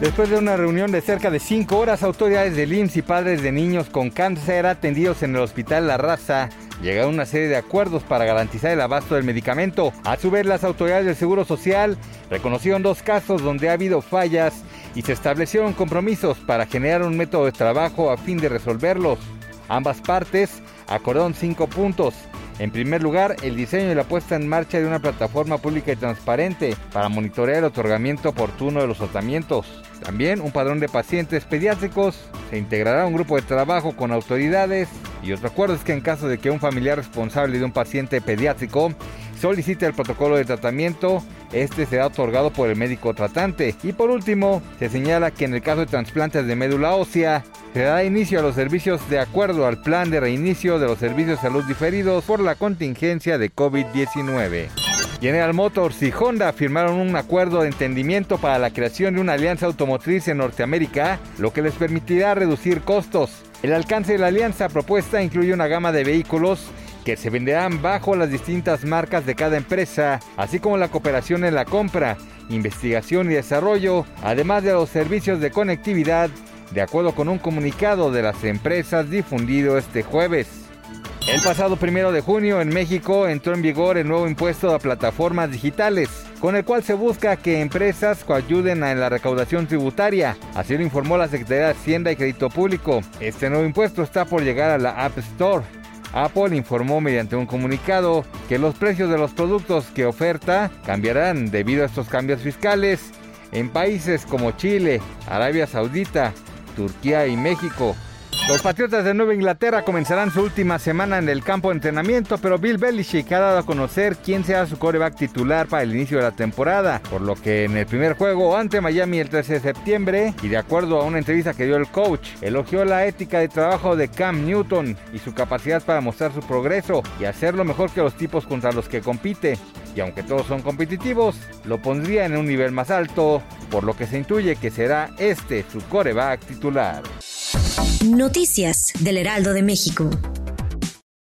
Después de una reunión de cerca de cinco horas, autoridades del IMSS y padres de niños con cáncer atendidos en el Hospital La Raza llegaron a una serie de acuerdos para garantizar el abasto del medicamento. A su vez, las autoridades del Seguro Social reconocieron dos casos donde ha habido fallas y se establecieron compromisos para generar un método de trabajo a fin de resolverlos. Ambas partes acordaron cinco puntos. En primer lugar, el diseño y la puesta en marcha de una plataforma pública y transparente para monitorear el otorgamiento oportuno de los tratamientos. También un padrón de pacientes pediátricos, se integrará un grupo de trabajo con autoridades y otro acuerdo es que en caso de que un familiar responsable de un paciente pediátrico solicite el protocolo de tratamiento, este será otorgado por el médico tratante. Y por último, se señala que en el caso de trasplantes de médula ósea, se dará inicio a los servicios de acuerdo al plan de reinicio de los servicios de salud diferidos por la contingencia de COVID-19. General Motors y Honda firmaron un acuerdo de entendimiento para la creación de una alianza automotriz en Norteamérica, lo que les permitirá reducir costos. El alcance de la alianza propuesta incluye una gama de vehículos que se venderán bajo las distintas marcas de cada empresa, así como la cooperación en la compra, investigación y desarrollo, además de los servicios de conectividad, de acuerdo con un comunicado de las empresas difundido este jueves. El pasado primero de junio en México entró en vigor el nuevo impuesto a plataformas digitales, con el cual se busca que empresas coayuden en la recaudación tributaria. Así lo informó la Secretaría de Hacienda y Crédito Público. Este nuevo impuesto está por llegar a la App Store. Apple informó mediante un comunicado que los precios de los productos que oferta cambiarán debido a estos cambios fiscales en países como Chile, Arabia Saudita, Turquía y México. Los Patriotas de Nueva Inglaterra comenzarán su última semana en el campo de entrenamiento, pero Bill Belichick ha dado a conocer quién será su coreback titular para el inicio de la temporada, por lo que en el primer juego ante Miami el 13 de septiembre, y de acuerdo a una entrevista que dio el coach, elogió la ética de trabajo de Cam Newton y su capacidad para mostrar su progreso y hacerlo mejor que los tipos contra los que compite. Y aunque todos son competitivos, lo pondría en un nivel más alto, por lo que se intuye que será este su coreback titular. Noticias del Heraldo de México.